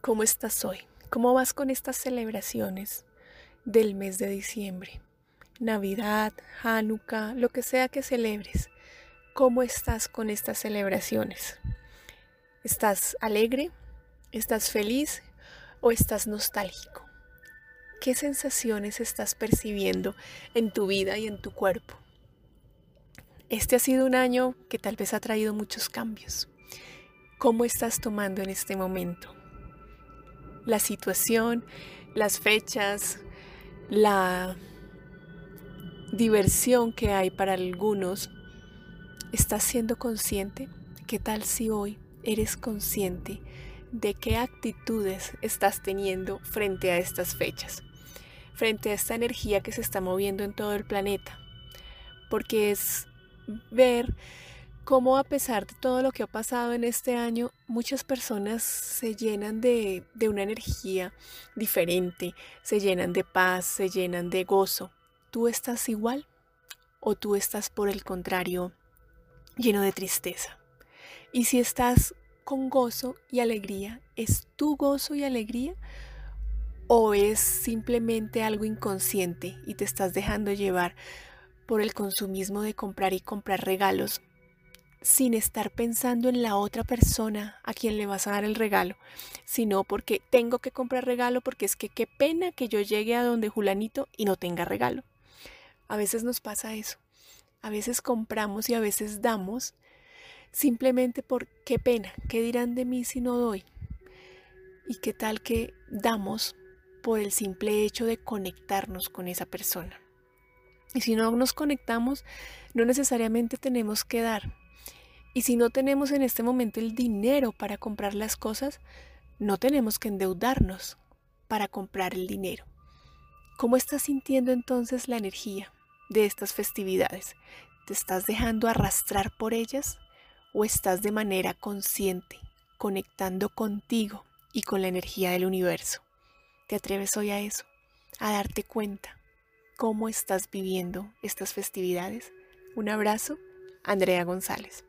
¿Cómo estás hoy? ¿Cómo vas con estas celebraciones del mes de diciembre? Navidad, Hanukkah, lo que sea que celebres. ¿Cómo estás con estas celebraciones? ¿Estás alegre? ¿Estás feliz? ¿O estás nostálgico? ¿Qué sensaciones estás percibiendo en tu vida y en tu cuerpo? Este ha sido un año que tal vez ha traído muchos cambios. ¿Cómo estás tomando en este momento? La situación, las fechas, la diversión que hay para algunos, ¿estás siendo consciente? ¿Qué tal si hoy eres consciente de qué actitudes estás teniendo frente a estas fechas? Frente a esta energía que se está moviendo en todo el planeta. Porque es ver cómo a pesar de todo lo que ha pasado en este año, muchas personas se llenan de, una energía diferente, se llenan de paz, se llenan de gozo. ¿Tú estás igual o tú estás por el contrario lleno de tristeza? Y si estás con gozo y alegría, ¿es tu gozo y alegría? ¿O es simplemente algo inconsciente y te estás dejando llevar por el consumismo de comprar y comprar regalos sin estar pensando en la otra persona a quien le vas a dar el regalo, sino porque tengo que comprar regalo porque es que qué pena que yo llegue a donde Julanito y no tenga regalo. A veces nos pasa eso. A veces compramos y a veces damos simplemente por qué pena, qué dirán de mí si no doy. Y qué tal que damos por el simple hecho de conectarnos con esa persona. Y si no nos conectamos, no necesariamente tenemos que dar, y si no tenemos en este momento el dinero para comprar las cosas, no tenemos que endeudarnos para comprar el dinero. ¿Cómo estás sintiendo entonces la energía de estas festividades? ¿Te estás dejando arrastrar por ellas o estás de manera consciente conectando contigo y con la energía del universo? ¿Te atreves hoy a eso? A darte cuenta cómo estás viviendo estas festividades. Un abrazo, Andrea González.